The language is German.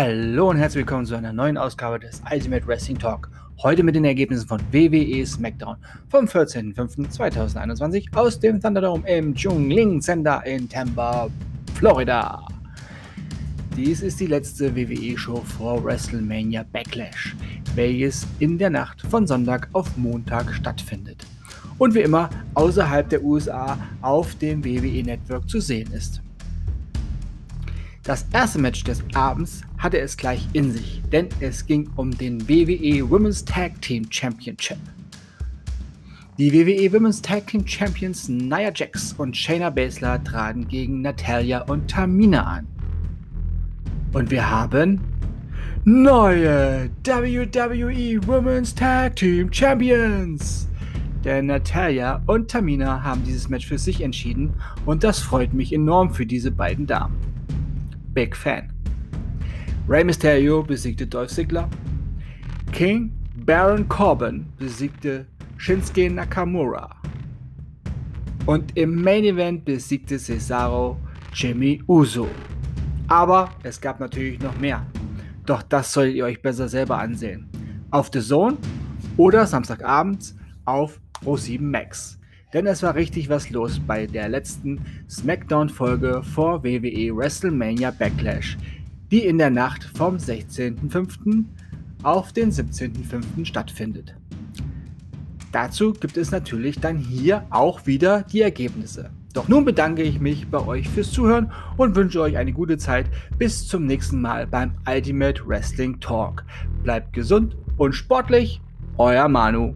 Hallo und herzlich willkommen zu einer neuen Ausgabe des Ultimate Wrestling Talk. Heute mit den Ergebnissen von WWE SmackDown vom 14.05.2021 aus dem Thunderdome im Jungling Center in Tampa, Florida. Dies ist die letzte WWE-Show vor WrestleMania Backlash, welches in der Nacht von Sonntag auf Montag stattfindet. Und wie immer außerhalb der USA auf dem WWE Network zu sehen ist. Das erste Match des Abends hatte es gleich in sich, denn es ging um den WWE Women's Tag Team Championship. Die WWE Women's Tag Team Champions Nia Jax und Shayna Baszler traten gegen Natalia und Tamina an. Und wir haben neue WWE Women's Tag Team Champions. Denn Natalia und Tamina haben dieses Match für sich entschieden und das freut mich enorm für diese beiden Damen. Big Fan. Rey Mysterio besiegte Dolph Ziggler. King Baron Corbin besiegte Shinsuke Nakamura. Und im Main Event besiegte Cesaro Jimmy Uso. Aber es gab natürlich noch mehr. Doch das solltet ihr euch besser selber ansehen. Auf The Zone oder Samstagabends auf Pro7 Max. Denn es war richtig was los bei der letzten SmackDown-Folge vor WWE WrestleMania Backlash, die in der Nacht vom 16.05. auf den 17.05. stattfindet. Dazu gibt es natürlich dann hier auch wieder die Ergebnisse. Doch nun bedanke ich mich bei euch fürs Zuhören und wünsche euch eine gute Zeit. Bis zum nächsten Mal beim Ultimate Wrestling Talk. Bleibt gesund und sportlich, euer Manu.